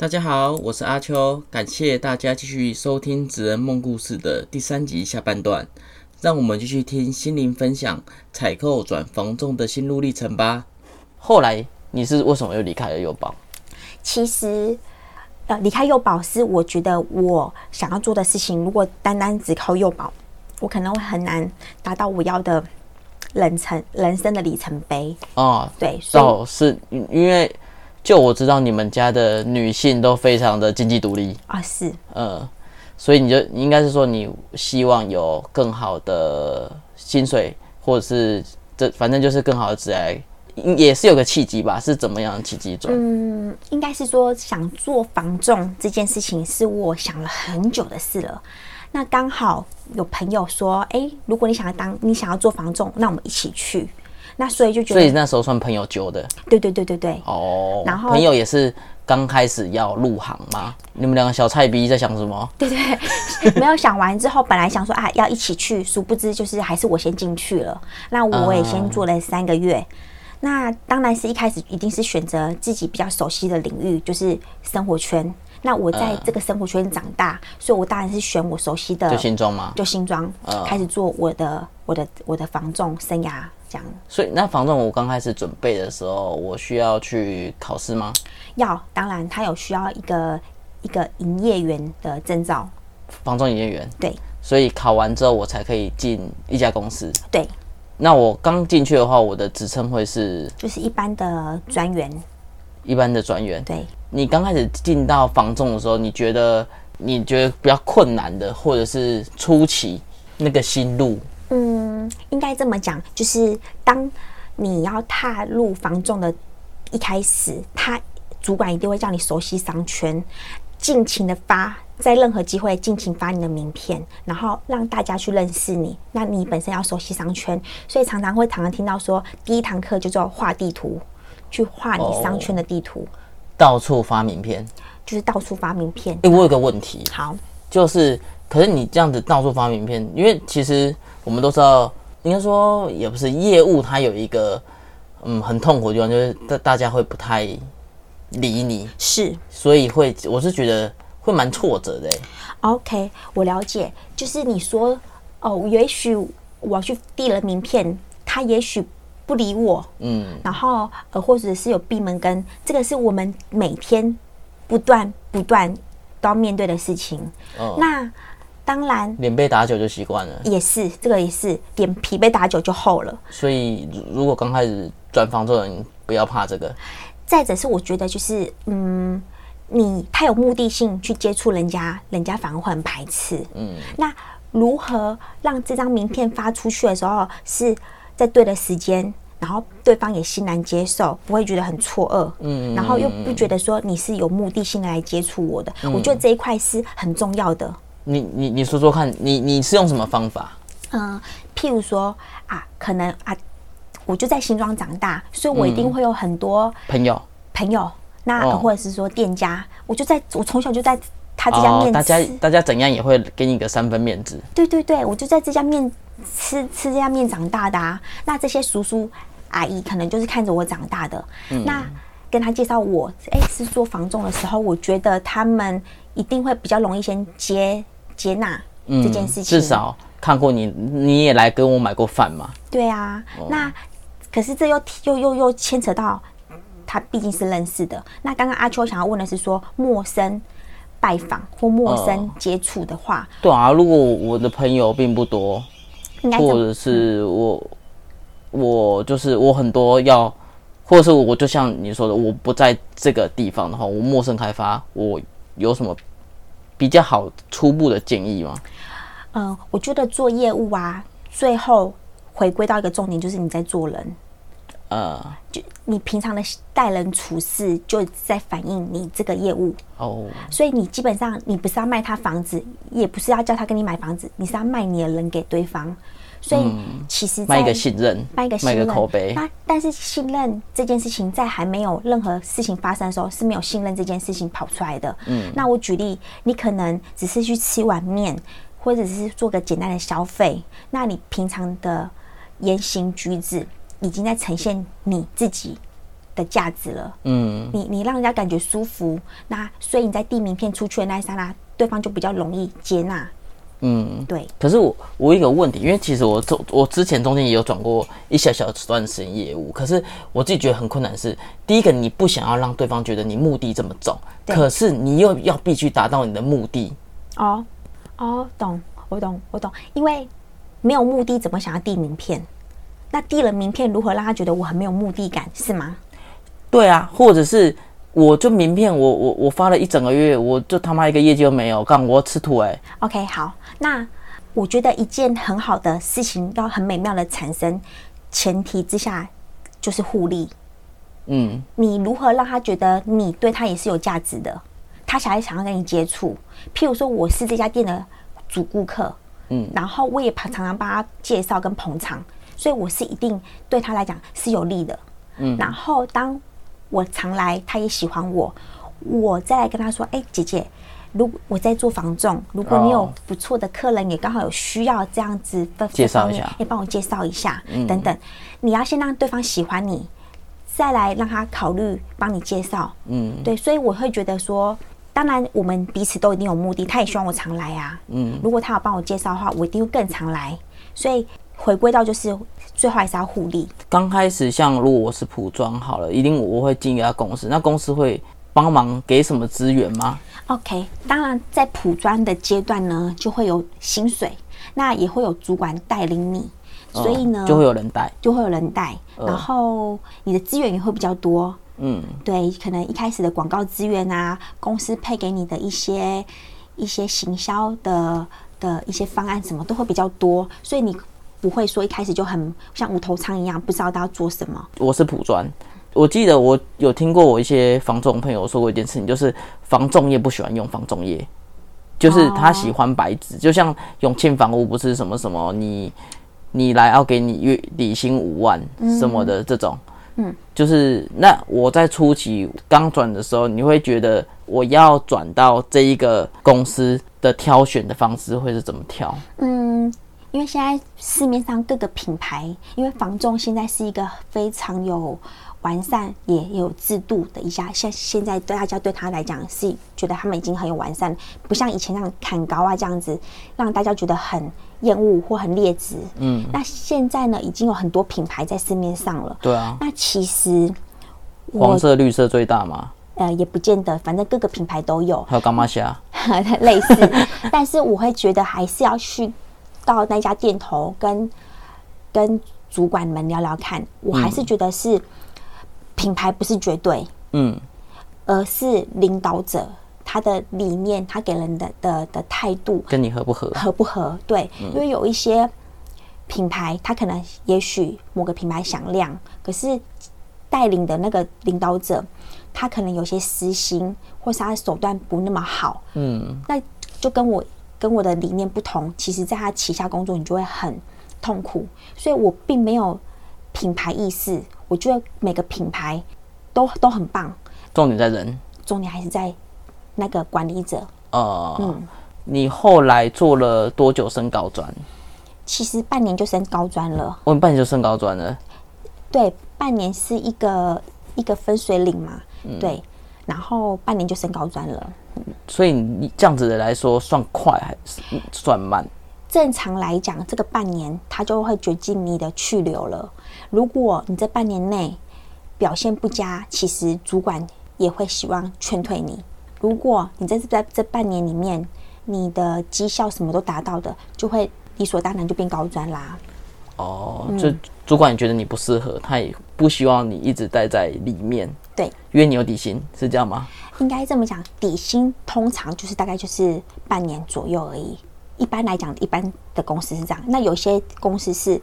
大家好，我是阿秋，感谢大家继续收听《纸人梦故事》的第三集下半段，让我们继续听心灵分享采购转房仲的心路历程吧。后来你是为什么又离开了幼保？其实，呃，离开幼保是我觉得我想要做的事情。如果单单只靠幼保，我可能会很难达到我要的人程人生的里程碑。哦，对，所以哦，是因为就我知道你们家的女性都非常的经济独立，啊是嗯，所以你就应该是说你希望有更好的薪水，或者是这反正就是更好的职业，也是有个契机吧？是怎么样的契机转？嗯，应该是说想做房仲这件事情是我想了很久的事了。那刚好有朋友说，哎、如果你想要当你想要做房仲，那我们一起去。那所以就觉得所以，那时候算朋友揪的对对对对对，哦。然后朋友也是刚开始要入行嘛？你们两个小菜逼在想什么？对对，没有想完之后，本来想说啊要一起去，殊不知就是还是我先进去了。那我也先做了三个月。那当然是一开始一定是选择自己比较熟悉的领域，就是生活圈。那我在这个生活圈长大，所以我当然是选我熟悉的，就新装吗？就新庄，开始做我的我的我的房仲生涯这样。所以那房仲我刚开始准备的时候，我需要去考试吗？要当然，他有需要一个一个营业员的证照，房仲营业员，对所以考完之后我才可以进一家公司。对，那我刚进去的话，我的职称会是就是一般的专员，一般的专员。对。你刚开始进到房仲的时候，你觉得你觉得比较困难的，或者是初期那个心路，嗯，应该这么讲，就是当你要踏入房仲的一开始，他主管一定会叫你熟悉商圈，尽情的发，在任何机会尽情发你的名片，然后让大家去认识你。那你本身要熟悉商圈，所以常常会常常听到说，第一堂课就叫画地图，去画你商圈的地图，到处发名片。就是到处发名片。诶，我有个问题，好，就是，可是你这样子到处发名片，因为其实我们都知道，应该说也不是业务，它有一个嗯很痛苦的地方，就是大大家会不太理你，是所以会我是觉得会蛮挫折的、欸。OK，我了解，就是你说哦，也许我去递了名片，他也许不理我，嗯，然后呃，或者是有闭门羹，这个是我们每天不断不断都要面对的事情。哦那当然脸被打久就习惯了，也是，这个也是脸皮被打久就厚了。所以如如果刚开始转房做人，不要怕这个。再者是我觉得就是嗯，你太有目的性去接触人家，人家反而会很排斥。嗯，那如何让这张名片发出去的时候是在对的时间？然后对方也欣然接受，不会觉得很错愕，嗯，然后又不觉得说你是有目的性的来接触我的，我觉得这一块是很重要的。你你你说说看，你你是用什么方法？嗯，譬如说啊，可能啊，我就在新庄长大，所以我一定会有很多朋友朋友，那、或者是说店家，我就在我从小就在他这家面，哦大家大家怎样也会给你个三分面子。对对对，我就在这家面吃吃这家面长大的啊。那这些叔叔阿姨可能就是看着我长大的，嗯那跟他介绍我哎是做房仲的时候，我觉得他们一定会比较容易先接接纳这件事情，嗯至少看过你，你也来跟我买过饭嘛。对啊，哦那可是这又又又又牵扯到他毕竟是认识的。那刚刚阿秋想要问的是说，陌生拜访或陌生哦接触的话，对啊，如果我的朋友并不多，应该？或者是我我就是我很多要，或者是我就像你说的，我不在这个地方的话，我陌生开发，我有什么比较好初步的建议吗？嗯、我觉得做业务啊，最后回归到一个重点，就是你在做人。呃，就你平常的待人处事，就在反映你这个业务。哦，所以你基本上你不是要卖他房子，也不是要叫他跟你买房子，你是要卖你的人给对方。所以其实在卖一个信任，卖一个信任，口碑。那但是信任这件事情，在还没有任何事情发生的时候，是没有信任这件事情跑出来的。嗯，那我举例，你可能只是去吃碗面，或者是做个简单的消费，那你平常的言行举止已经在呈现你自己的价值了。嗯，你你让人家感觉舒服，那所以你在递名片出去的那一刹那，对方就比较容易接纳。嗯，对，可是我我有一个问题，因为其实我中我之前中间也有转过一小小段时间业务，可是我自己觉得很困难是，第一个你不想要让对方觉得你目的这么重，可是你又要必须达到你的目的，哦哦，懂，我懂，我懂，因为没有目的，怎么想要递名片？那递了名片，如何让他觉得我很没有目的感，是吗？对啊，或者是我就名片我我我发了一整个月，我就他妈一个业绩都没有，干我要吃土哎、OK，好，那我觉得一件很好的事情要很美妙的产生，前提之下就是互利。嗯，你如何让他觉得你对他也是有价值的？他才想要跟你接触。譬如说，我是这家店的主顾客，嗯然后我也常常帮他介绍跟捧场，所以我是一定对他来讲是有利的。嗯然后当我常来，他也喜欢我，我再来跟他说：“哎、姐姐，如果我在做房仲，如果你有哦不错的客人，也刚好有需要这样子的介绍一下也帮我介绍一下，等等。你要先让对方喜欢你，再来让他考虑帮你介绍。嗯对，所以我会觉得说，当然我们彼此都一定有目的，他也希望我常来啊。嗯，如果他有帮我介绍的话，我一定会更常来。所以回归到就是最后还是要互利。刚开始像如果我是普装好了，一定我会进一家公司，那公司会帮忙给什么资源吗？OK，当然在普装的阶段呢，就会有薪水，那也会有主管带领你，所以呢，嗯就会有人带，就会有人带，然后你的资源也会比较多。嗯，对，可能一开始的广告资源啊，公司配给你的一些一些行销的的一些方案，什么都会比较多，所以你不会说一开始就很像无头苍一样，不知道他要做什么。我是普专。我记得我有听过我一些房仲朋友说过一件事情，就是房仲业不喜欢用房仲业，就是他喜欢白纸，就像永庆房屋不是什么什么你你来要给你月底薪五万什么的这种，嗯，就是那我在初期刚转的时候，你会觉得我要转到这一个公司的挑选的方式会是怎么挑？嗯，因为现在市面上各个品牌，因为房仲现在是一个非常有完善也也有制度的一家，像现在对大家对他来讲是觉得他们已经很有完善，不像以前那样砍高啊这样子，让大家觉得很厌恶或很劣质。嗯，那现在呢，已经有很多品牌在市面上了。对啊，那其实我黄色、绿色最大嘛，呃也不见得，反正各个品牌都有。还有干妈虾，类似，但是我会觉得还是要去到那家店头跟跟主管们聊聊看。我还是觉得是品牌不是绝对，嗯而是领导者他的理念，他给人的的的态度跟你合不合？合不合？对，因为有一些品牌，他可能也许某个品牌响亮，可是带领的那个领导者，他可能有些私心，或是他的手段不那么好，嗯，那就跟我跟我的理念不同，其实在他旗下工作，你就会很痛苦。所以我并没有品牌意识，我觉得每个品牌都都很棒，重点在人。重点还是在那个管理者。呃，嗯你后来做了多久升高专？其实半年就升高专了，我们半年就升高专了。对，半年是一个一个分水岭嘛，对，然后半年就升高专了。所以你这样子的来说，算快还是算慢？正常来讲，这个半年他就会决定你的去留了。如果你这半年内表现不佳，其实主管也会希望劝退你。如果你在在这半年里面，你的绩效什么都达到的，就会理所当然就变高专啦。哦，嗯就主管觉得你不适合，他也不希望你一直待在里面，对，因为你有底薪，是这样吗？应该这么讲，底薪通常就是大概就是半年左右而已。一般来讲，一般的公司是这样。那有些公司是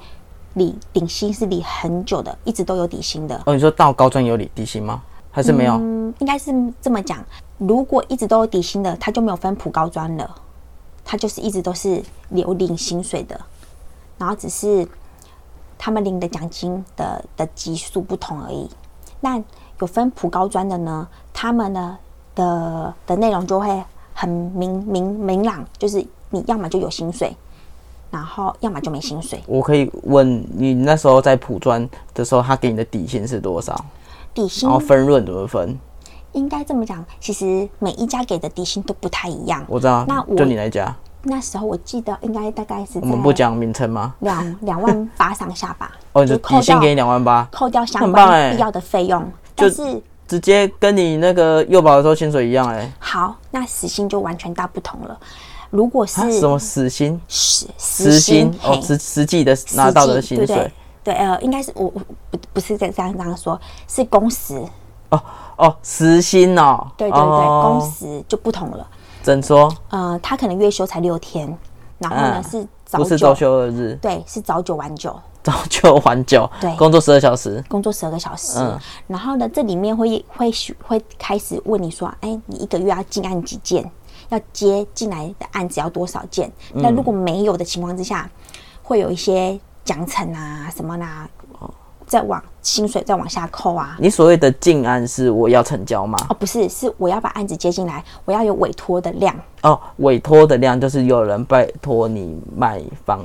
领底薪是领很久的，一直都有底薪的。哦，你说到高专有底底薪吗？还是没有？嗯，应该是这么讲。如果一直都有底薪的，他就没有分普高专了，他就是一直都是有领薪水的，然后只是他们领的奖金的的级数不同而已。那有分普高专的呢，他们呢的的内容就会很明明明朗，就是你要么就有薪水，然后要么就没薪水。我可以问你那时候在普专的时候，他给你的底薪是多少？底薪然后分润怎么分？应该这么讲，其实每一家给的底薪都不太一样。我知道，那我就你那家，那时候我记得应该大概是我们不讲名称吗？两两万八上下吧。哦，就底薪给你两万八，扣掉相关必要的费用，但是直接跟你那个幼保的时候薪水一样哎、好，那死薪就完全大不同了。如果是啊什么死薪？时时薪哦，嘿。实实际的拿到的薪水。对对？对，呃，应该是我我不不是这这样这样说，是工时，哦哦，时薪哦，对对对，哦。工时就不同了。怎说？呃，他可能月休才六天，然后呢、嗯。是早不是九周休二日，对，是早九晚九，早九晚九，对工作十二小时，工作十二个小时。嗯然后呢，这里面会会会开始问你说，哎，你一个月要进案几件？要接进来的案子要多少件？嗯那如果没有的情况之下，会有一些奖惩啊什么啦，再往薪水再往下扣啊。你所谓的进案是我要成交吗？哦，不是，是我要把案子接进来，我要有委托的量。哦，委托的量就是有人拜托你卖房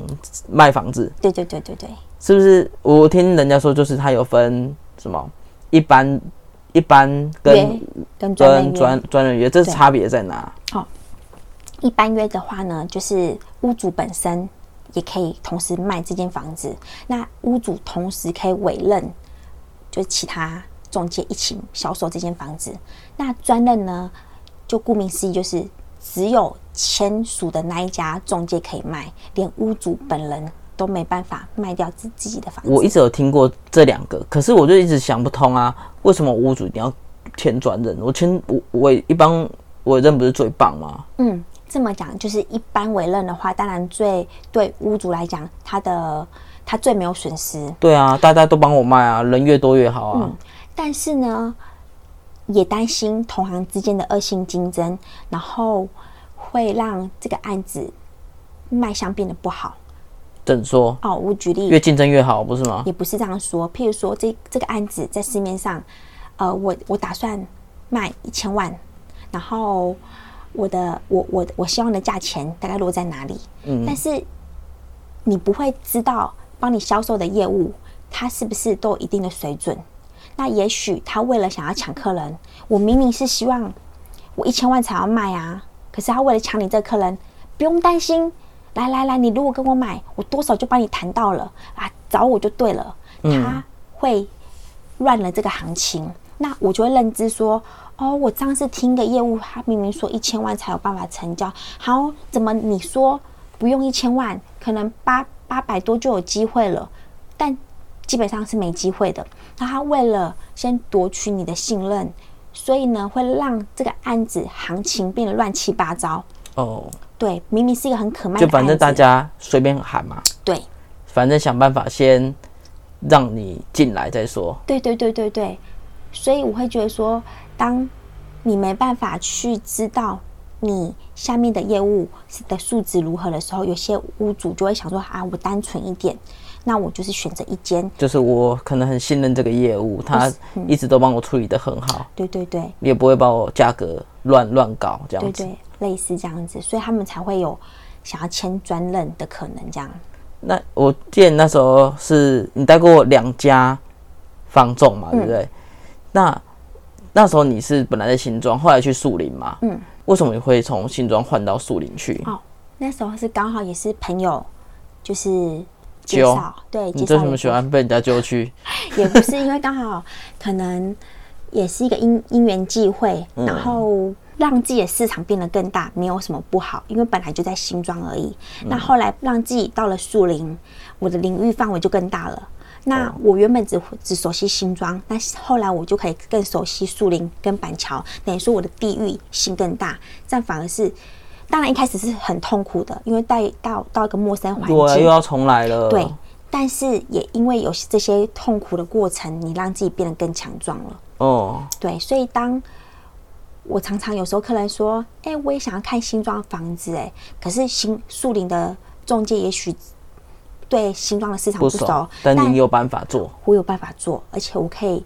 卖房子，对对对对对，是不是？我听人家说，就是它有分什么一般、一般跟跟专专专人约，这是差别在哪？好一般约的话呢，就是屋主本身也可以同时卖这间房子，那屋主同时可以委任，就是其他中介一起销售这间房子。那专任呢，就顾名思义，就是只有签署的那一家中介可以卖，连屋主本人都没办法卖掉自自己的房子。我一直有听过这两个，可是我就一直想不通啊，为什么屋主一定要签转任？我签我我一般我认不是最棒吗？嗯，这么讲就是一般委任的话，当然最对屋主来讲，他的他最没有损失。对啊，大家都帮我卖啊，人越多越好啊。嗯但是呢，也担心同行之间的恶性竞争，然后会让这个案子卖相变得不好。怎说？哦，我举例越竞争越好，不是吗？也不是这样说。譬如说，这这个案子在市面上，呃，我我打算卖一千万，然后我的我我我希望的价钱大概落在哪里？嗯，但是你不会知道帮你销售的业务，它是不是都有一定的水准？那也许他为了想要抢客人，我明明是希望我一千万才要卖啊，可是他为了抢你这个客人，不用担心，来来来，你如果跟我买，我多少就帮你谈到了啊，找我就对了。他会乱了这个行情，那我就会认知说，哦，我上次听个业务，他明明说一千万才有办法成交，好，怎么你说不用一千万，可能八八百多就有机会了，但基本上是没机会的。那他为了先夺取你的信任，所以呢，会让这个案子行情变得乱七八糟。哦，对，明明是一个很可卖的，就反正大家随便喊嘛，对。反正想办法先让你进来再说。对对对对对，所以我会觉得说，当你没办法去知道你下面的业务的素质如何的时候，有些屋主就会想说啊，我单纯一点，那我就是选择一间。就是我可能很信任这个业务，他一直都帮我处理的很好，对对对。也不会把我价格乱乱搞这样子。对对，类似这样子，所以他们才会有想要签专任的可能。这样，那我记得那时候是你带过两家方仲嘛，对不对？那那时候你是本来在新庄，后来去树林嘛，嗯，为什么你会从新庄换到树林去？哦，那时候是刚好也是朋友，就是介揪绍，对，你为什么喜欢被人家揪去？也不是因为刚好可能也是一个因因缘际会，嗯然后让自己的市场变得更大，没有什么不好，因为本来就在新庄而已。嗯那后来让自己到了树林，我的领域范围就更大了。那哦我原本只只熟悉新庄，那后来我就可以更熟悉树林跟板桥，等于说我的地域性更大，这样反而是。当然一开始是很痛苦的，因为带到到一个陌生环境，又要重来了。对，但是也因为有这些痛苦的过程，你让自己变得更强壮了。哦，对，所以当我常常有时候客人说：“哎、我也想要看新装房子，哎，可是新树林的中介也许对新装的市场不熟不熟，，但你有办法做。我有办法做，而且我可以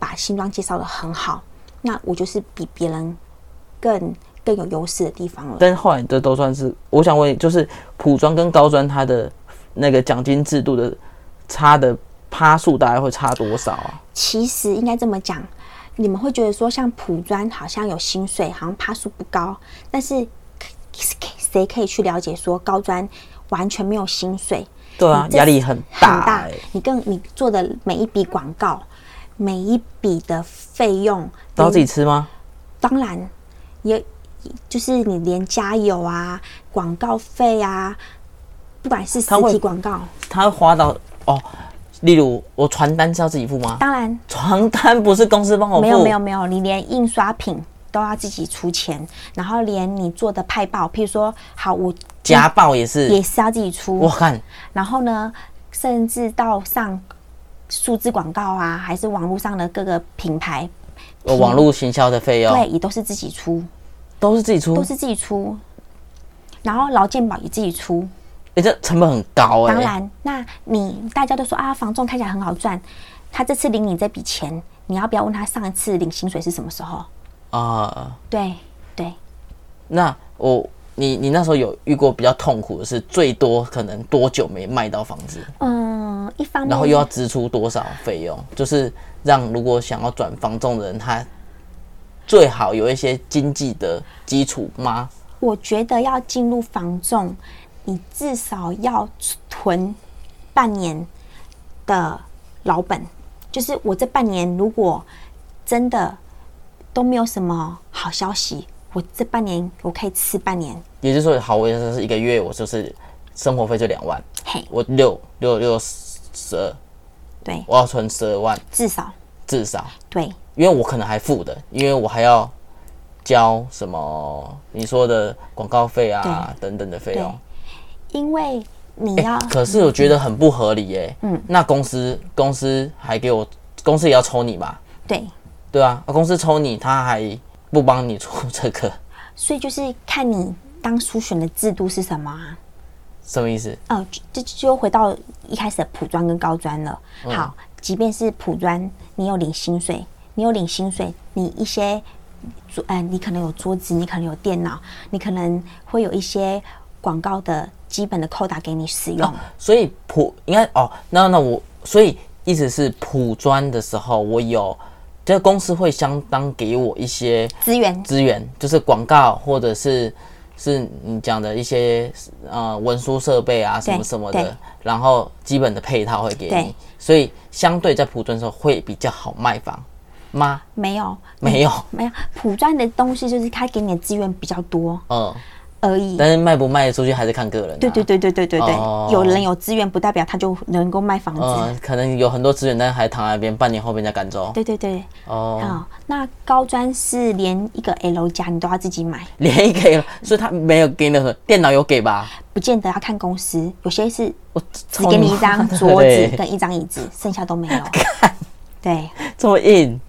把新装介绍的很好，那我就是比别人更更有优势的地方了。但后来这都算是，我想问，就是普专跟高专它的那个奖金制度的差的趴数大概会差多少啊？其实应该这么讲，你们会觉得说，像普专好像有薪水，好像趴数不高，但是谁可以去了解说高专完全没有薪水？对啊，压力很大。很大你更你做的每一笔广告，每一笔的费用都要自己吃吗？当然，也就是你连加油啊、广告费啊，不管是实体广告，他会花到哦。例如，我传单是要自己付吗？当然，传单不是公司帮我付。没有没有没有，你连印刷品都要自己出钱，然后连你做的派报，譬如说，好我家报也是也是要自己出。我看，然后呢，甚至到上数字广告啊，还是网络上的各个品牌，网络行销的费用，对，也都是自己出，都是自己出，都是自己出。然后劳健保也自己出。哎，这成本很高哎。当然，那你大家都说啊，房仲看起来很好赚，他这次领你这笔钱，你要不要问他上一次领薪水是什么时候？啊，对对。那我你你那时候有遇过比较痛苦的是，最多可能多久没卖到房子？嗯，一方面，然后又要支出多少费用？就是让如果想要转房仲的人，他最好有一些经济的基础吗？我觉得要进入房仲。你至少要存半年的老本，就是我这半年如果真的都没有什么好消息，我这半年我可以吃半年。也就是说，好，我就是一个月，我就是生活费就两万，嘿，我六六六十二，对，我要存十二万，至少。至少。对，因为我可能还付的，因为我还要交什么你说的广告费啊等等的费用。因为你要，可是我觉得很不合理耶。嗯，那公司公司还给我，公司也要抽你吧？对，对啊，公司抽你，他还不帮你出这个，所以就是看你当初选的制度是什么啊？什么意思？哦，这就回到一开始的普专跟高专了。好，即便是普专，你有领薪水，你有领薪水，你一些桌，呃，你可能有桌子，你可能有电脑，你可能会有一些广告的。基本的扣打给你使用，所以普应该哦，那那我所以意思是普专的时候，我有这个公司会相当给我一些资源，资源就是广告或者是是你讲的一些呃文书设备啊什么什么的，然后基本的配套会给你，所以相对在普专的时候会比较好卖房吗？没有，没有，没有。普专的东西就是他给你的资源比较多，嗯。而已，但是卖不卖出去还是看个人。对对对对对对对，有人有资源不代表他就能够卖房子。嗯，可能有很多资源，但是还躺在那边，半年后被人家赶走。对对对。哦。好，那高专是连一个 L 加你都要自己买，连一个，所以他没有给任何电脑有给吧？不见得要看公司，有些是我只给你一张桌子跟一张椅子，剩下都没有。看，对，这么硬。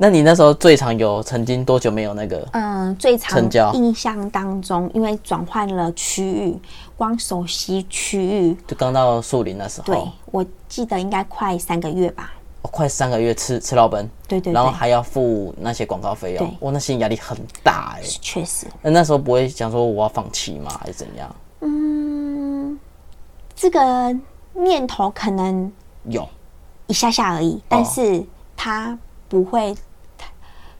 那你那时候最长有曾经多久没有那个？嗯，最长印象当中，因为转换了区域，光熟悉区域，就刚到树林那时候。对，我记得应该快三个月吧。哦快三个月吃吃老本，对对，然后还要付那些广告费用，哇，那心理压力很大哎。确实。那那时候不会想说我要放弃吗？还是怎样？嗯，这个念头可能有一下下而已，但是它不会。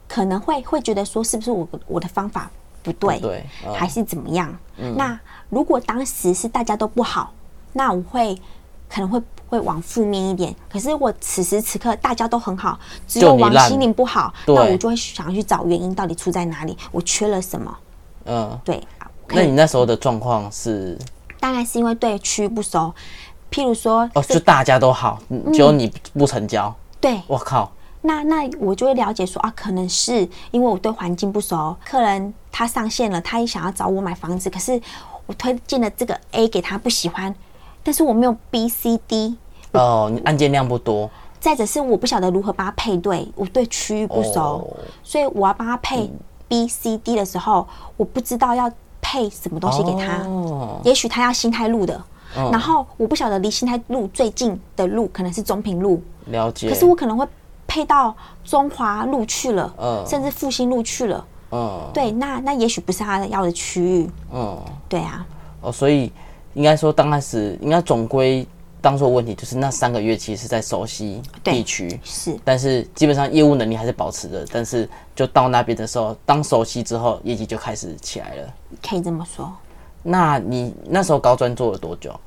可能会会觉得说是不是我我的方法不对，对，还是怎么样？那如果当时是大家都不好，那我会可能会会往负面一点。可是我此时此刻大家都很好，只有王心凌不好，那我就会想要去找原因到底出在哪里，我缺了什么？嗯，对。那你那时候的状况是？大概是因为对区域不熟，譬如说哦，就大家都好，只有你不成交。对，我靠。那那我就会了解说啊，可能是因为我对环境不熟，客人他上线了，他也想要找我买房子，可是我推荐了这个 A 给他不喜欢，但是我没有 B、C、D 哦，案件量不多。再者是我不晓得如何帮他配对，我对区域不熟，所以我要帮他配 B、C、D 的时候，我不知道要配什么东西给他。也许他要新泰路的，然后我不晓得离新泰路最近的路可能是中平路，了解。可是我可能会。配到中华路去了，嗯，甚至复兴路去了，嗯，对，那那也许不是他要的区域，嗯，对啊，哦，所以应该说刚开始应该总归当初的问题就是那三个月其实是在熟悉地区，是。但是基本上业务能力还是保持着，但是就到那边的时候，当熟悉之后，业绩就开始起来了。可以这么说，那你那时候高专做了多久？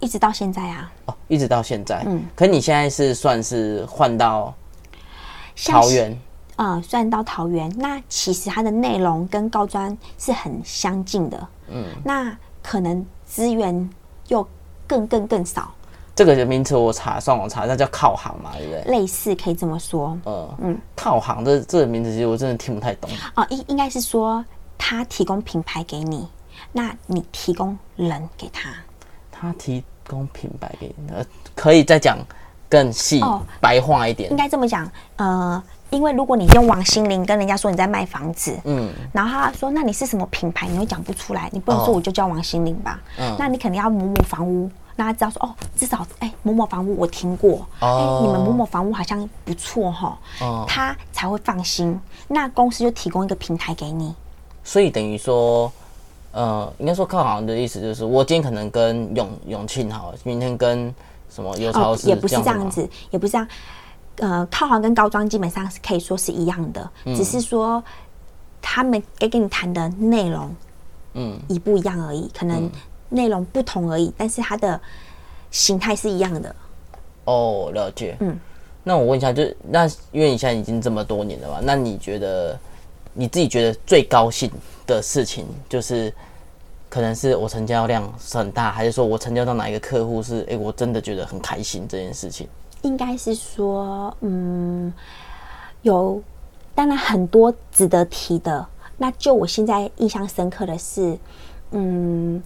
一直到现在啊，哦，一直到现在。嗯，可你现在是算是换到像桃园，呃，虽然到桃园，那其实它的内容跟高专是很相近的，嗯，那可能资源又更更更少，这个名词我查上网查，那叫靠行嘛，对不对？类似可以这么说，呃，嗯，靠行这这个名字其实我真的听不太懂。哦，应应该是说他提供品牌给你，那你提供人给他，他提供品牌给你，呃，可以再讲更细、哦白话一点应。该这么讲，呃，因为如果你用王心凌跟人家说你在卖房子，嗯，然后他说那你是什么品牌，你会讲不出来，你不能哦说我就叫王心凌吧，嗯那你肯定要某某房屋。那他知道说哦，至少哎、某某房屋我听过，哎、哦你们某某房屋好像不错哈，哦他才会放心。那公司就提供一个平台给你，所以等于说，呃，应该说靠行的意思就是，我今天可能跟永永庆好了，明天跟什么有超哦，也不是这样子，也不是这样。呃，套行跟高装基本上是可以说是一样的，嗯只是说他们该跟你谈的内容嗯，一不一样而已，可能内容不同而已，但是它的形态是一样的。哦，了解。嗯，那我问一下，就是那因为你现在已经这么多年了嘛，那你觉得你自己觉得最高兴的事情，就是可能是我成交量是很大，还是说我成交到哪一个客户是，哎、我真的觉得很开心这件事情？应该是说，嗯，有，当然很多值得提的。那就我现在印象深刻的是，嗯，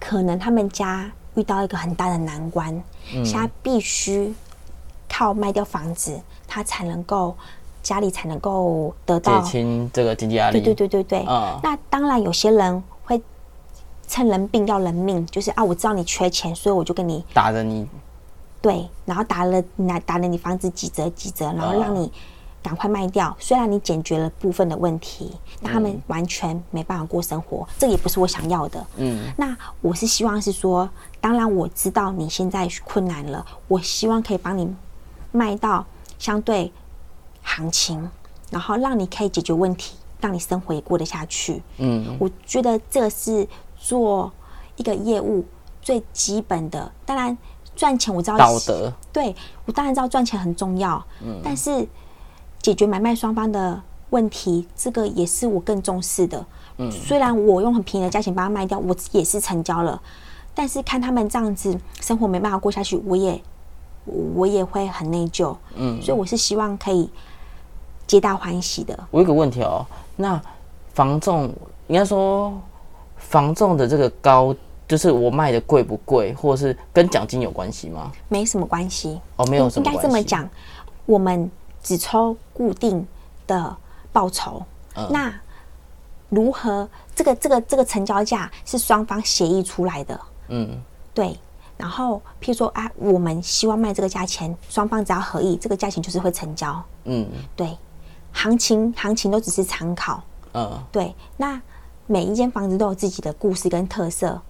可能他们家遇到一个很大的难关，现在必须靠卖掉房子，他才能够家里才能够得到减到轻这个经济压力。对对对对对。嗯那当然，有些人会趁人病要人命，就是啊，我知道你缺钱，所以我就跟你打了你，对，然后打了拿打了你房子几折几折，然后让你赶快卖掉。虽然你解决了部分的问题，但他们完全没办法过生活，这也不是我想要的。嗯，那我是希望是说，当然我知道你现在困难了，我希望可以帮你卖到相对行情，然后让你可以解决问题，让你生活也过得下去。嗯，我觉得这个是做一个业务最基本的。当然，赚钱我知道道德，对我当然知道赚钱很重要，但是解决买卖双方的问题，这个也是我更重视的。嗯虽然我用很便宜的价钱把它卖掉，我也是成交了，但是看他们这样子生活没办法过下去，我也我也会很内疚。嗯，所以我是希望可以皆大欢喜的。我有个问题哦，那房仲应该说房仲的这个高，就是我卖的贵不贵，或者是跟奖金有关系吗？没什么关系。哦，没有什么应该。这么讲，我们只抽固定的报酬。嗯那如何这个这个这个成交价是双方协议出来的？嗯，对。然后，譬如说啊，我们希望卖这个价钱，双方只要合意，这个价钱就是会成交。嗯对，行情行情都只是参考。嗯对，那每一间房子都有自己的故事跟特色，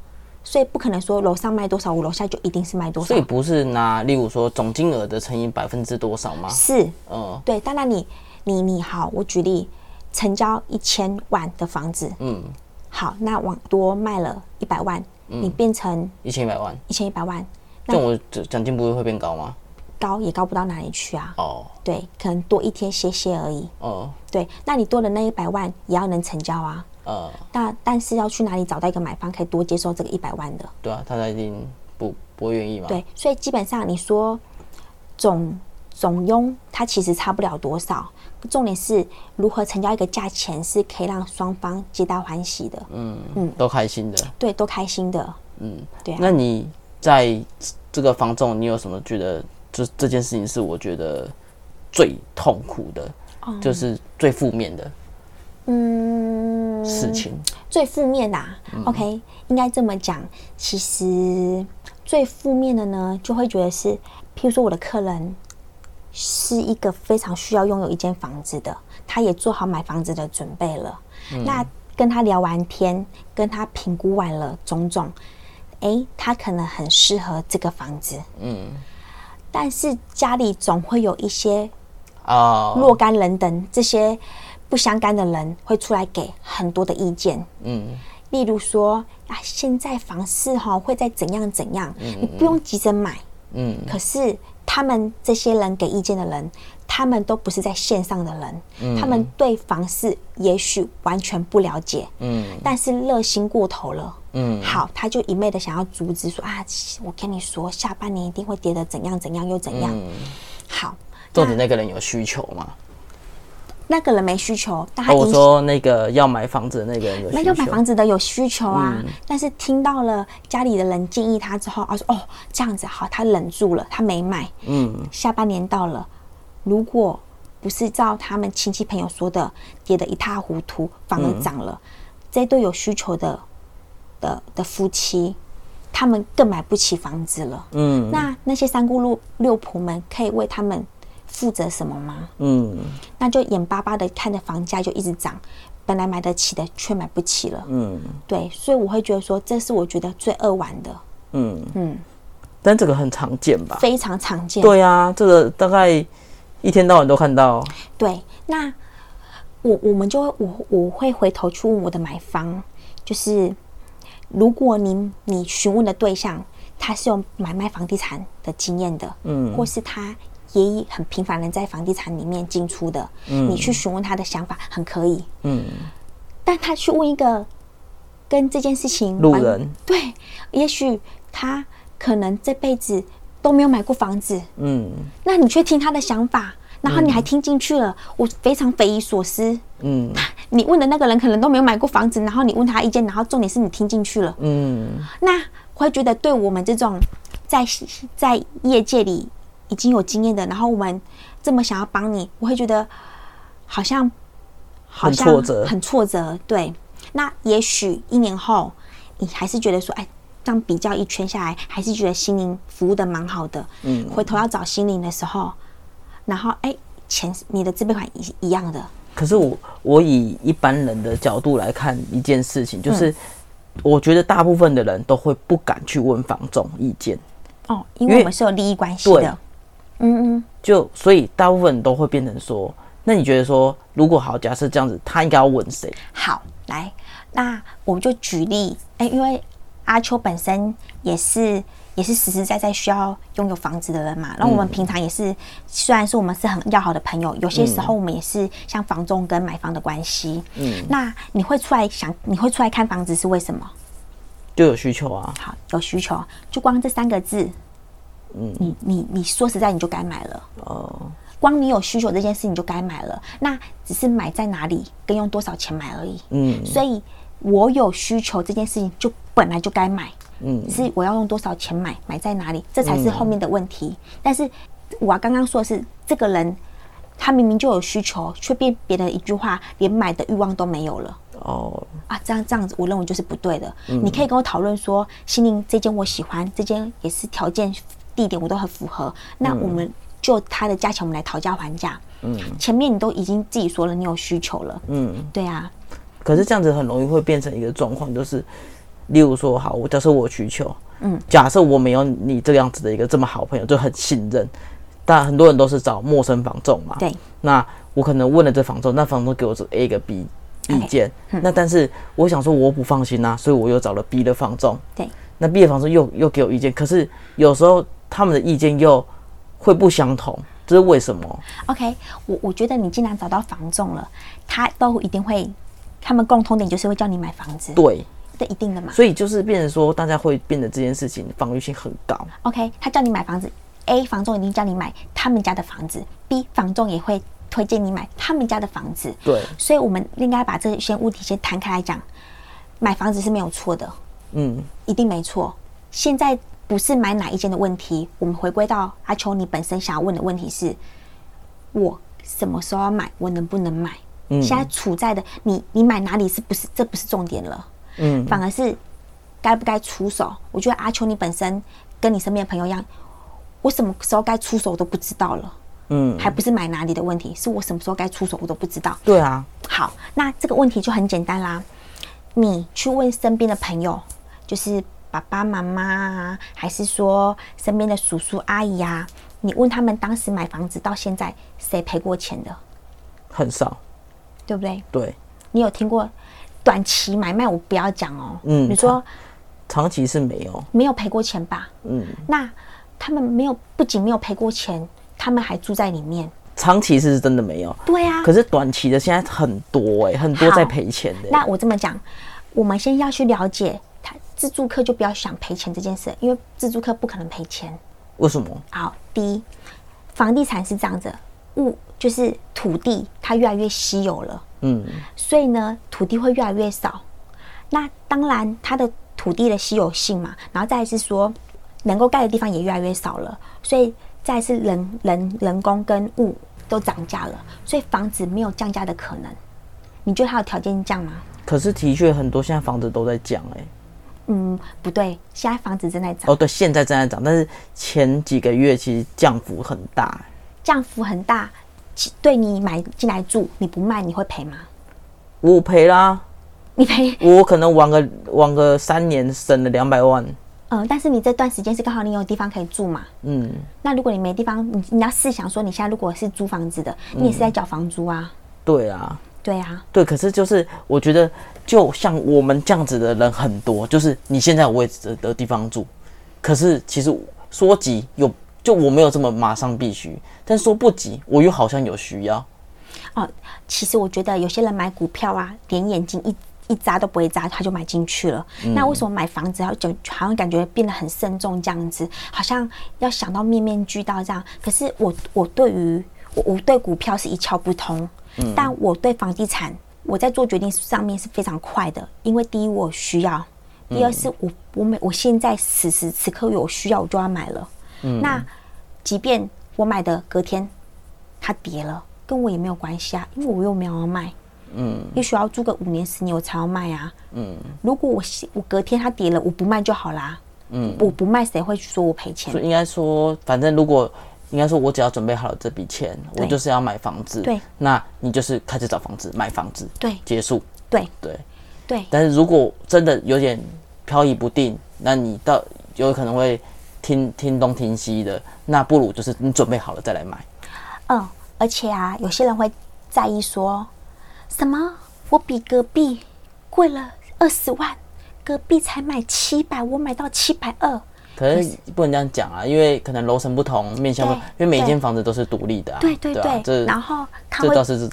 所以不可能说楼上卖多少，我楼下就一定是卖多少所以。不是拿，例如说总金额的乘以百分之多少吗？是，嗯对，当然你你你好，我举例，成交一千万的房子，嗯，好，那往多卖了一百万，你变成一千一百万，一千一百万，这样我奖奖金不会会变高吗？高也高不到哪里去啊。哦对，可能多一天歇歇而已。哦对，那你多的那一百万也要能成交啊。呃，那但是要去哪里找到一个买方可以多接受这个一百万的？对啊，大家一定不不会愿意嘛。对，所以基本上你说总总佣它其实差不了多少，重点是如何成交一个价钱是可以让双方皆大欢喜的，嗯嗯，都开心的。对，都开心的。嗯，对啊。那你在这个房仲，你有什么觉得这这件事情是我觉得最痛苦的，就是最负面的嗯，事情？最负面的、啊 OK，应该这么讲。其实最负面的呢，就会觉得是，譬如说我的客人是一个非常需要拥有一间房子的，他也做好买房子的准备了。那跟他聊完天，跟他评估完了种种，诶，他可能很适合这个房子，嗯，但是家里总会有一些哦，若干人等这些不相干的人会出来给很多的意见，嗯。例如说啊，现在房市哈会在怎样怎样，你不用急着买。嗯。可是他们这些人给意见的人，他们都不是在线上的人，他们对房市也许完全不了解，嗯。但是热心过头了。嗯，好，他就一昧的想要阻止说啊，我跟你说，下半年一定会跌得怎样怎样又怎样。嗯。好，到底那个人有需求嘛？那个人没需求，但他哦，我说那个要买房子的那个人有需求，那要买房子的有需求啊，但是听到了家里的人建议他之后，啊说哦这样子好，他忍住了，他没买。嗯下半年到了，如果不是照他们亲戚朋友说的跌得一塌糊涂，反而涨了，这对有需求的的的夫妻，他们更买不起房子了。嗯那那些三姑六六婆们可以为他们负责什么吗？嗯那就眼巴巴的看着房价就一直涨，本来买得起的却买不起了。嗯对，所以我会觉得说，这是我觉得最扼腕的，嗯，嗯，但这个很常见吧？非常常见。对啊，这个大概一天到晚都看到。对，那我我们就会我我会回头去问我的买方，就是如果你你询问的对象他是有买卖房地产的经验的，嗯或是他也很频繁的在房地产里面进出的，你去询问他的想法很可以，嗯，但他去问一个跟这件事情完路人，对，也许他可能这辈子都没有买过房子，嗯。那你却听他的想法，然后你还听进去了，我非常匪夷所思。嗯。你问的那个人可能都没有买过房子，然后你问他意见，然后重点是你听进去了，嗯。那我会觉得对我们这种在在业界里已经有经验的，然后我们这么想要帮你，我会觉得好像好像很挫折很挫折。对，那也许一年后你还是觉得说，哎。这样比较一圈下来，还是觉得心灵服务的蛮好的。嗯回头要找心灵的时候，然后哎，钱你的自备款一一样的，可是我我以一般人的角度来看一件事情，就是嗯我觉得大部分的人都会不敢去问房仲意见，哦，因为我们是有利益关系的。嗯嗯，就所以大部分人都会变成说，那你觉得说，如果好，假设这样子，他应该要问谁？好，来，那我们就举例，哎、因为阿秋本身也是也是实实在在需要拥有房子的人嘛。然后我们平常也是，虽然说我们是很要好的朋友，有些时候我们也是像房仲跟买房的关系。嗯，那你会出来想，你会出来看房子是为什么？就有需求啊，好，有需求，就光这三个字，嗯，你你你说实在你就该买了。哦，光你有需求这件事你就该买了，那只是买在哪里跟用多少钱买而已。嗯所以我有需求这件事情就本来就该买，嗯只是我要用多少钱买，买在哪里，这才是后面的问题。但是我刚刚说的是，这个人他明明就有需求，却被别人一句话连买的欲望都没有了。哦，啊，这样这样子，我认为就是不对的。你可以跟我讨论说，心灵这间我喜欢，这间也是条件、地点我都很符合。那我们就他的价钱，我们来讨价还价。嗯，前面你都已经自己说了，你有需求了。嗯，对啊，可是这样子很容易会变成一个状况，就是，例如说，好，我假设我需求，嗯，假设我没有你这样子的一个这么好朋友，就很信任，但很多人都是找陌生房仲嘛，对，那我可能问了这房仲，那房仲给我这 A 个 B 意见，那但是我想说我不放心啊，所以我又找了 B 的房仲，对，那 B 的房仲又又给我意见，可是有时候他们的意见又会不相同，这是为什么？OK，我我觉得你既然找到房仲了，他都一定会，他们共通点就是会叫你买房子，对，这一定的嘛。所以就是变成说，大家会变得这件事情防御性很高。OK，他叫你买房子，A 房仲一定叫你买他们家的房子，B 房仲也会推荐你买他们家的房子。对，所以我们应该把这些问题先摊开来讲。买房子是没有错的，嗯一定没错。现在不是买哪一间的问题，我们回归到阿秋你本身想要问的问题是：我什么时候要买？我能不能买？嗯现在处在的你，你买哪里是不是？这不是重点了，嗯反而是该不该出手。我觉得阿秋你本身跟你身边的朋友一样，我什么时候该出手我都不知道了，嗯，还不是买哪里的问题，是我什么时候该出手我都不知道。对啊，好，那这个问题就很简单啦。你去问身边的朋友，就是爸爸妈妈啊，还是说身边的叔叔阿姨啊，你问他们当时买房子到现在谁赔过钱的，很少，对不对？对，你有听过短期买卖？我不要讲哦。嗯你说长期是没有，没有赔过钱吧？嗯，那他们没有，不仅没有赔过钱，他们还住在里面。长期是真的没有，对啊。可是短期的现在很多哎、很多在赔钱的、那我这么讲，我们先要去了解他自住客，就不要想赔钱这件事，因为自住客不可能赔钱。为什么？好，第一，房地产是这样子，物就是土地它越来越稀有了，嗯，所以呢，土地会越来越少。那当然，它的土地的稀有性嘛，然后再是说，能够盖的地方也越来越少了，所以再是人人人工跟物都涨价了，所以房子没有降价的可能。你觉得它有条件降吗？可是的确很多现在房子都在降哎、嗯，不对，现在房子正在涨，哦对，现在正在涨，但是前几个月其实降幅很大、欸降幅很大。其对你买进来住，你不卖，你会赔吗？我赔啦，你赔，我可能玩个玩个三年，省了两百万。嗯，但是你这段时间是刚好你有地方可以住嘛？嗯，那如果你没地方，你你要试想说，你现在如果是租房子的，你也是在缴房租啊。对啊，对啊，对。可是就是我觉得，就像我们这样子的人很多，就是你现在有位置的地方住，可是其实说急有，就我没有这么马上必须，但说不急，我又好像有需要。哦，其实我觉得有些人买股票啊，连眼睛一一眨都不会眨，他就买进去了。那为什么买房子要就好像感觉变得很慎重这样子，好像要想到面面俱到这样？可是我我对于我我对股票是一窍不通，但我对房地产我在做决定上面是非常快的，因为第一我需要，第二是我我每我现在此时此刻有需要我就要买了。嗯那即便我买的隔天它跌了，跟我也没有关系啊，因为我又没有要卖。嗯也许要住个五年十年我才要卖啊。嗯，如果我我隔天它跌了，我不卖就好啦。嗯，我不卖谁会说我赔钱所？以应该说，反正如果应该说，我只要准备好了这笔钱，我就是要买房子。对，那你就是开始找房子，买房子，对结束。对对，对但是如果真的有点飘移不定，那你到有可能会听听东听西的，那不如就是你准备好了再来买。嗯，而且啊，有些人会在意说，什么我比隔壁贵了二十万，隔壁才买七百，我买到七百二。可是不能这样讲啊，因为可能楼层不同，面向不同因为每间房子都是独立的、啊。对对对，啊这然后他这倒是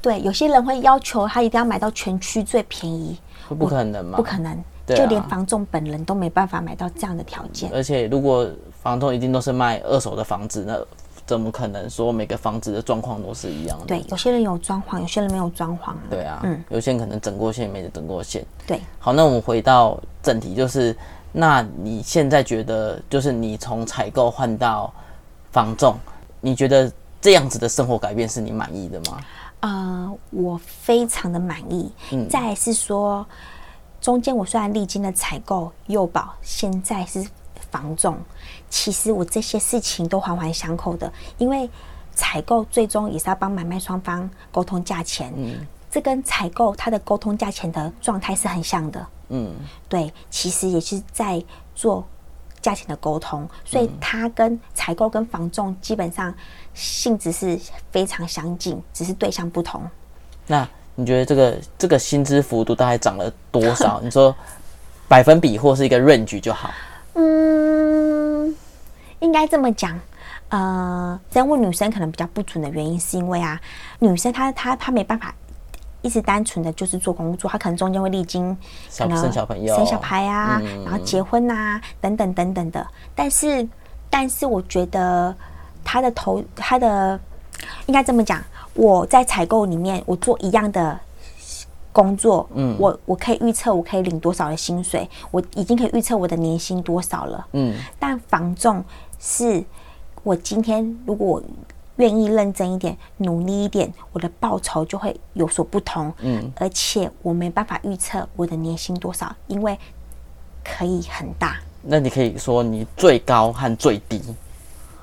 对有些人会要求他一定要买到全区最便宜，不可能嘛，不可能，就连房仲本人都没办法买到这样的条件。而且如果房东一定都是卖二手的房子，那怎么可能说每个房子的状况都是一样的？对，有些人有装潢，有些人没有装潢。对啊，嗯有些人可能整过线，没整过线。对，好，那我们回到正题，就是那你现在觉得，就是你从采购换到房仲，你觉得这样子的生活改变是你满意的吗？呃，我非常的满意。嗯再是说，中间我虽然历经了采购、幼保，现在是房仲，其实我这些事情都环环相扣的，因为采购最终也是要帮买卖双方沟通价钱。嗯，这跟采购它的沟通价钱的状态是很像的。嗯，对，其实也是在做价钱的沟通，所以它跟采购跟房仲基本上性质是非常相近，只是对象不同。那你觉得这个这个薪资幅度大概涨了多少？你说百分比或是一个 range 就好。嗯，应该这么讲。呃，这样问女生可能比较不准的原因，是因为啊，女生她她她没办法一直单纯的就是做工作，他可能中间会历经小可能生小朋友。生小孩啊，嗯。然后结婚啊，等等等等的。但是，但是我觉得他的头，他的应该这么讲，我在采购里面，我做一样的工作，嗯，我我可以预测我可以领多少的薪水，我已经可以预测我的年薪多少了，嗯，但房仲是我今天如果我愿意认真一点、努力一点，我的报酬就会有所不同。嗯，而且我没办法预测我的年薪多少，因为可以很大。那你可以说你最高和最低，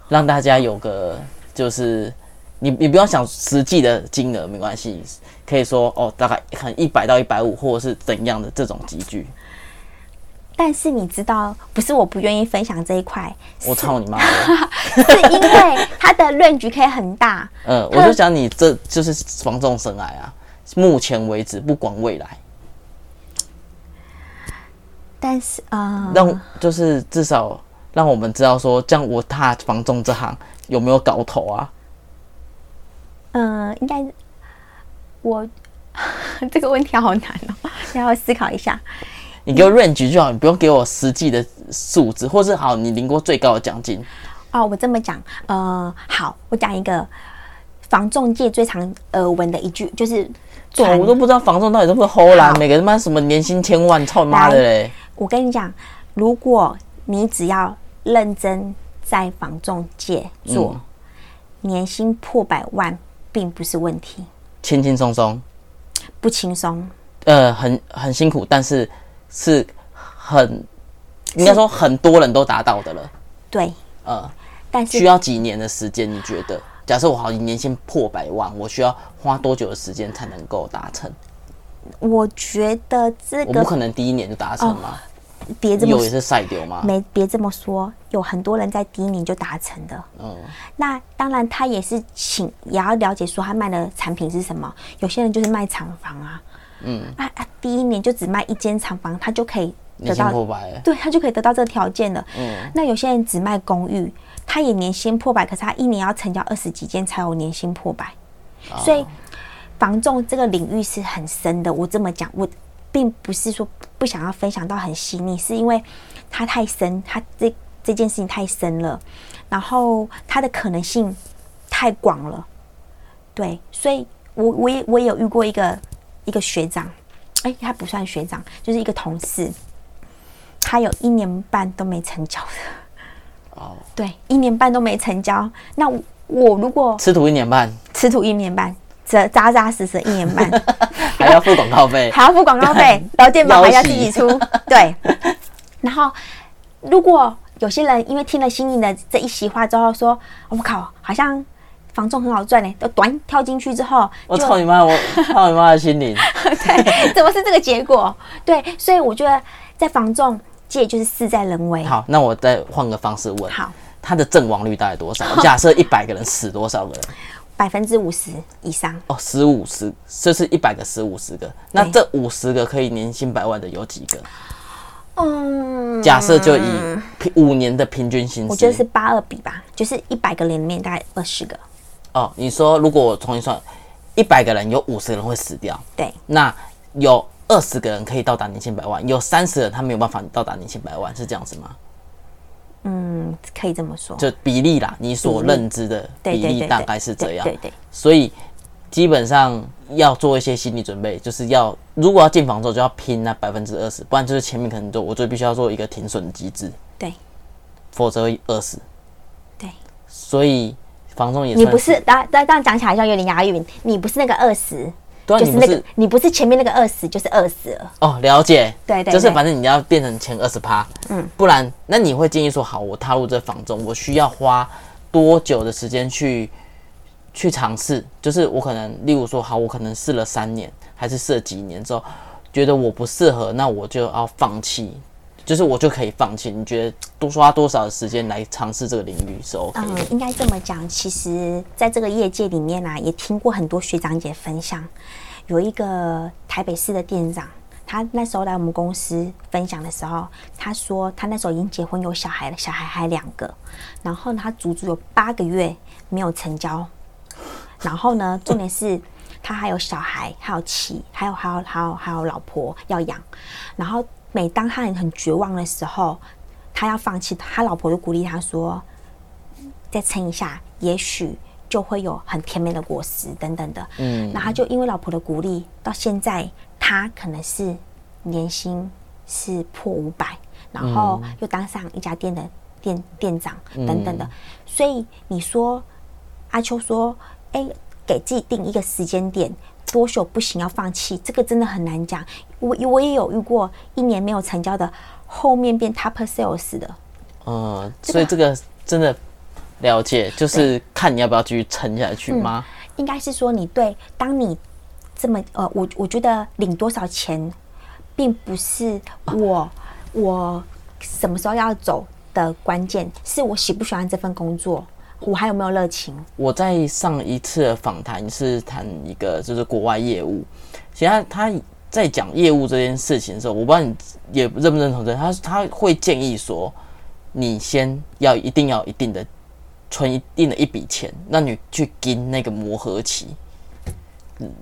让大家有个就是你你不要想实际的金额没关系，可以说哦大概可能一百到一百五或者是怎样的这种集聚。但是你知道，不是我不愿意分享这一块，我操你妈！是因为它的 range 可以很大。嗯，我就想你这就是防重生癌啊，目前为止不管未来，但是呃，让就是至少让我们知道说，这样我踏防重这行有没有搞头啊？嗯、应该我 这个问题好难哦，要思考一下。你给我 range 就好，你不用给我实际的数字，或是好，你领过最高的奖金，哦，我这么讲，呃，好，我讲一个防重界最常呃闻的一句，就是对，我都不知道防重到底是不是齁啦，好每个他妈什么年薪千万，操你妈的嘞！我跟你讲，如果你只要认真在防重界做，嗯年薪破百万并不是问题，轻轻松松，不轻松。呃，很很辛苦，但是是很应该说很多人都达到的了。对，呃，但是需要几年的时间？你觉得？假设我好年薪破百万，我需要花多久的时间才能够达成？我觉得这我不可能第一年就达成嘛，别这么有也是赛丢吗？没别这么说，有很多人在第一年就达成的。嗯，那当然，他也是请也要了解说他卖的产品是什么。有些人就是卖厂房啊，嗯，啊啊，第一年就只卖一间厂房，他就可以得到破百，对他就可以得到这个条件了。嗯，那有些人只卖公寓，他也年薪破百，可是他一年要成交二十几间才有年薪破百。哦所以房仲这个领域是很深的。我这么讲，我并不是说不想要分享到很细腻，是因为它太深，它这这件事情太深了，然后它的可能性太广了。对，所以我我也我也有遇过一个一个学长，哎，他不算学长，就是一个同事，他有一年半都没成交的。哦，对，一年半都没成交。那我我如果吃土一年半，吃土一年半，扎扎扎实实一年半，还要付广告费，还要付广告费，劳健保还要自己出。对，然后如果有些人因为听了心仪的这一席话之后说：“我、靠，好像房仲很好赚呢，都短跳进去之后，我操你妈！我 操你妈的心灵！对，怎么是这个结果？对，所以我觉得在房仲界就是事在人为。好，那我再换个方式问，好，他的阵亡率大概多少？假设一百个人死多少个人？百分之五十以上，哦，十五十，这是一百个十五十个，那这五十个可以年薪百万的有几个？嗯，假设就以平五年的平均薪资，我觉得是八二比吧，就是一百个人里面大概二十个。哦，你说如果我重新算，一百个人有五十个人会死掉，对，那有二十个人可以到达年薪百万，有三十人他没有办法到达年薪百万，是这样子吗？嗯，可以这么说。就比例啦，你所认知的比例大概是这样。对对对，所以基本上要做一些心理准备，就是要如果要进房之后就要拼那百分之二十，不然就是前面可能就我就必须要做一个停损机制，对否则会饿死。对，所以房仲也算你不是，当当当讲起来好像有点押韵，你不是那个二十，对啊，就是那个你不是前面那个二十，就是二十了。哦，了解，对对对就是反正你要变成前二十趴，嗯，不然那你会建议说，好，我踏入这房中，我需要花多久的时间去去尝试？就是我可能，例如说，好，我可能试了三年，还是试了几年之后，觉得我不适合，那我就要放弃，就是我就可以放弃。你觉得多花多少的时间来尝试这个领域是 OK？嗯，应该这么讲。其实，在这个业界里面啊，也听过很多学长姐分享，有一个台北市的店长，他那时候来我们公司分享的时候，他说他那时候已经结婚有小孩了，小孩还两个，然后，他足足有八个月没有成交，然后呢，重点是。他还有小孩，还有妻，还有还有还有还有老婆要养，然后每当他很很绝望的时候，他要放弃，他老婆就鼓励他说：“再撑一下，也许就会有很甜美的果实等等的。”嗯那他就因为老婆的鼓励，到现在他可能是年薪是破五百，然后又当上一家店的店店长等等的。所以你说阿秋说：“哎、给自己定一个时间点。”多久不行要放弃，这个真的很难讲。我我也有遇过一年没有成交的，后面变 top sales 的，嗯，所以这个真的了解，就是看你要不要继续撑下去吗？应该是说你对，当你这么呃，我我觉得领多少钱，并不是我我什么时候要走的关键，是我喜不喜欢这份工作，我还有没有热情。我在上一次访谈是谈一个就是国外业务，其实他他在讲业务这件事情的时候，我不知道你也认不认同这，他他会建议说，你先要一定要一定的存一定的一笔钱，让你去跟那个磨合期，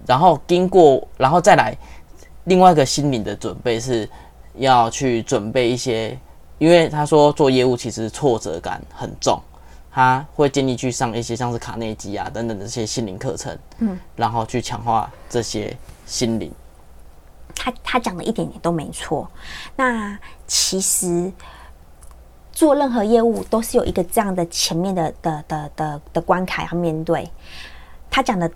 然后经过，然后再来另外一个心理的准备是要去准备一些，因为他说做业务其实挫折感很重，他会建议去上一些像是卡内基啊等等的这些心灵课程，嗯，然后去强化这些心灵。他他讲的一点点都没错。那其实做任何业务都是有一个这样的前面的的的的的关卡要面对。他讲的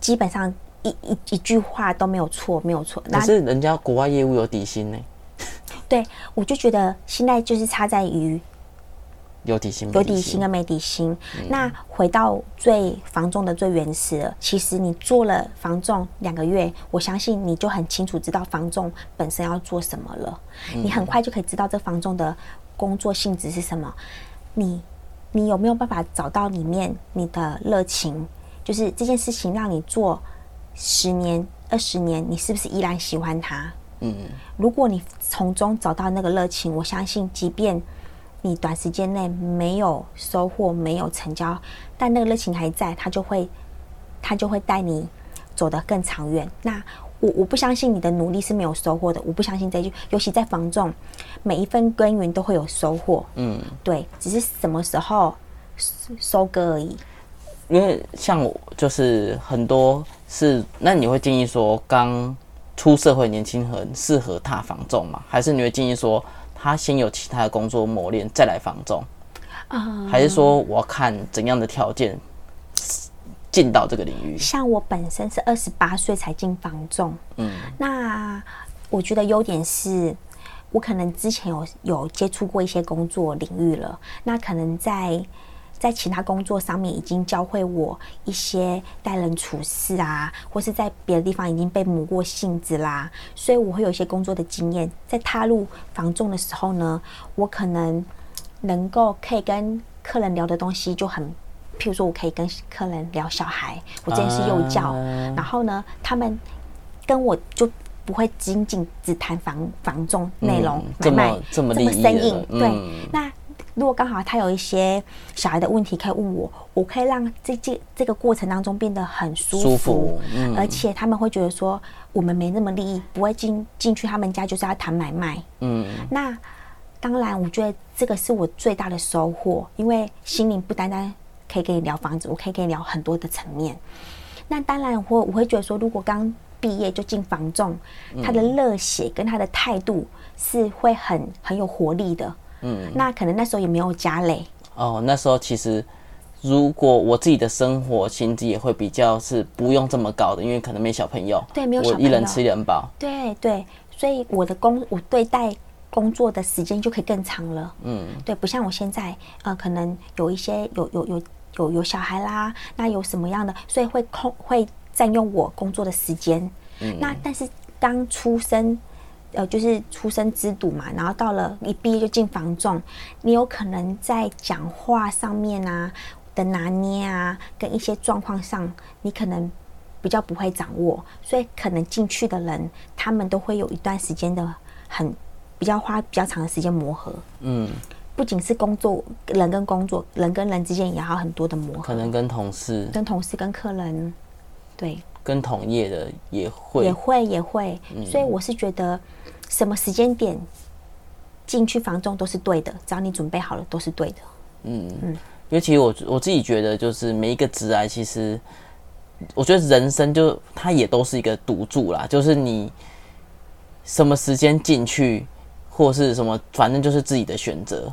基本上一一一句话都没有错，没有错。可是人家国外业务有底薪呢，对我就觉得现在就是差在于有底薪有底薪跟没底薪。那回到最防重的最原始了，其实你做了防重两个月，我相信你就很清楚知道防重本身要做什么了。你很快就可以知道这防重的工作性质是什么。你你有没有办法找到里面你的热情？就是这件事情让你做十年、二十年，你是不是依然喜欢它？嗯，如果你从中找到那个热情，我相信，即便你短时间内没有收获、没有成交，但那个热情还在，他就会，他就会带你走得更长远。那我我不相信你的努力是没有收获的，我不相信这句，尤其在房仲，每一份耕耘都会有收获。嗯，对，只是什么时候收收割而已。因为像我就是很多是，那你会建议说刚出社会年轻人适合踏房仲吗？还是你会建议说他先有其他的工作磨练再来房仲？啊、还是说我要看怎样的条件进到这个领域？像我本身是二十八岁才进房仲，嗯，那我觉得优点是，我可能之前有有接触过一些工作领域了，那可能在在其他工作上面已经教会我一些待人处事啊，或是在别的地方已经被磨过性子啦，所以我会有一些工作的经验。在踏入房仲的时候呢，我可能能够可以跟客人聊的东西就很。譬如说，我可以跟客人聊小孩，我之前是幼教，啊然后呢，他们跟我就不会仅仅只谈房房仲内容、嗯这么买卖这么利益的生硬。对，嗯那如果刚好他有一些小孩的问题可以问我，我可以让这这这个过程当中变得很舒服，舒服嗯而且他们会觉得说我们没那么利益，不会进进去他们家就是要谈买卖。嗯，那当然，我觉得这个是我最大的收获，因为心灵不单单可以跟你聊房子，我可以跟你聊很多的层面。那当然我，我会觉得说，如果刚毕业就进房仲，他的热血跟他的态度是会很很有活力的。嗯，那可能那时候也没有家累，哦，那时候其实如果我自己的生活薪资也会比较是不用这么高的，因为可能没小朋友，对没有小我一人吃一人饱，对对，所以我的工我对待工作的时间就可以更长了。嗯，对，不像我现在，呃，可能有一些有有有有有小孩啦，那有什么样的，所以会空会占用我工作的时间。嗯。那但是刚出生，呃，就是出生之犊嘛，然后到了一毕业就进房仲，你有可能在讲话上面啊的拿捏啊，跟一些状况上，你可能比较不会掌握，所以可能进去的人，他们都会有一段时间的很比较花比较长的时间磨合。嗯，不仅是工作人跟工作，人跟人之间也要很多的磨合，可能跟同事、跟同事、跟客人，对，跟同业的也会也会也会。嗯所以我是觉得，什么时间点进去房仲都是对的，只要你准备好了，都是对的。嗯嗯，尤其实我我自己觉得，就是每一个职癌，其实我觉得人生就它也都是一个赌注啦，就是你什么时间进去，或是什么，反正就是自己的选择。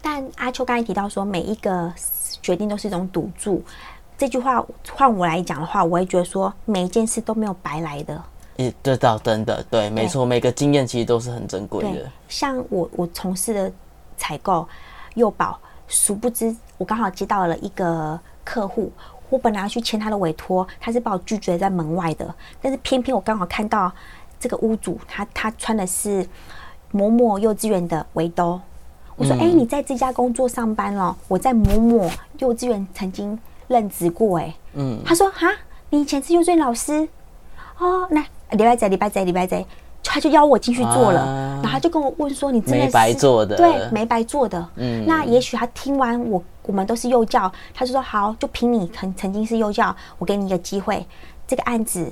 但阿秋刚才提到说，每一个决定都是一种赌注。这句话换我来讲的话，我会觉得说，每一件事都没有白来的。也这倒真的对，没错，每个经验其实都是很珍贵的。，像我我从事的采购幼保，殊不知我刚好接到了一个客户，我本来要去签他的委托，他是把我拒绝在门外的，但是偏偏我刚好看到这个屋主他他穿的是某某幼稚园的围兜。我说：“哎、你在这家工作上班了？我在某某幼稚园曾经任职过。”哎，嗯，他说：“哈，你以前是幼稚园老师哦？那礼拜几？礼拜几？礼拜几？”他就邀我进去做了，啊然后他就跟我问说：“你真的没是白做的对，没白做的。嗯那也许他听完我，我们都是幼教，他就说好，就凭你曾曾经是幼教，我给你一个机会。这个案子，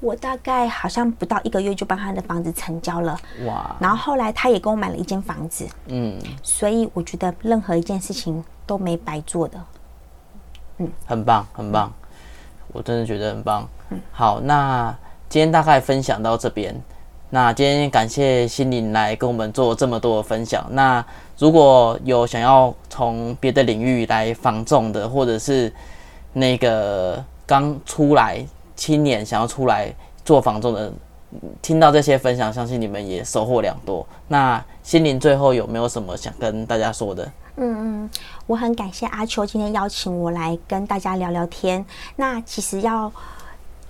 我大概好像不到一个月就帮他的房子成交了。哇，然后后来他也给我买了一间房子，嗯，所以我觉得任何一件事情都没白做的。很棒，很棒，我真的觉得很棒。好，那今天大概分享到这边。那今天感谢心灵来跟我们做这么多的分享。那如果有想要从别的领域来防重的，或者是那个刚出来青年想要出来做防重的，听到这些分享，相信你们也收获良多。那心灵最后有没有什么想跟大家说的？嗯嗯，我很感谢阿秋今天邀请我来跟大家聊聊天。那其实要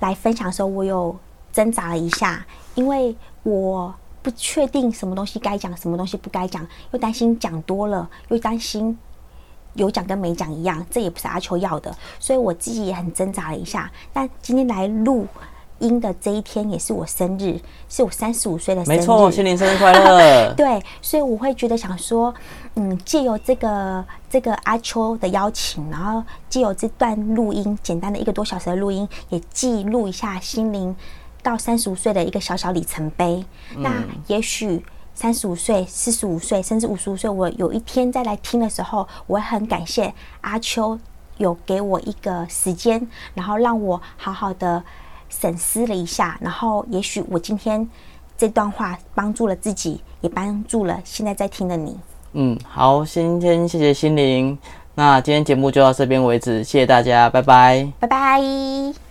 来分享的时候，我有挣扎了一下，因为我不确定什么东西该讲，什么东西不该讲，又担心讲多了，又担心有讲跟没讲一样，这也不是阿秋要的，所以我自己也很挣扎了一下。但今天来录音的这一天，也是我生日，是我三十五岁的生日。没错，心灵生日快乐！对，所以我会觉得想说，嗯，借由这个这个阿秋的邀请，然后借由这段录音，简单的一个多小时的录音，也记录一下心灵到三十五岁的一个小小里程碑。那也许三十五岁、四十五岁，甚至五十五岁，我有一天再来听的时候，我会很感谢阿秋有给我一个时间，然后让我好好的审思了一下，然后也许我今天这段话帮助了自己，也帮助了现在在听的你。嗯，好，今天谢谢心灵。那今天节目就到这边为止，谢谢大家，拜拜。拜拜。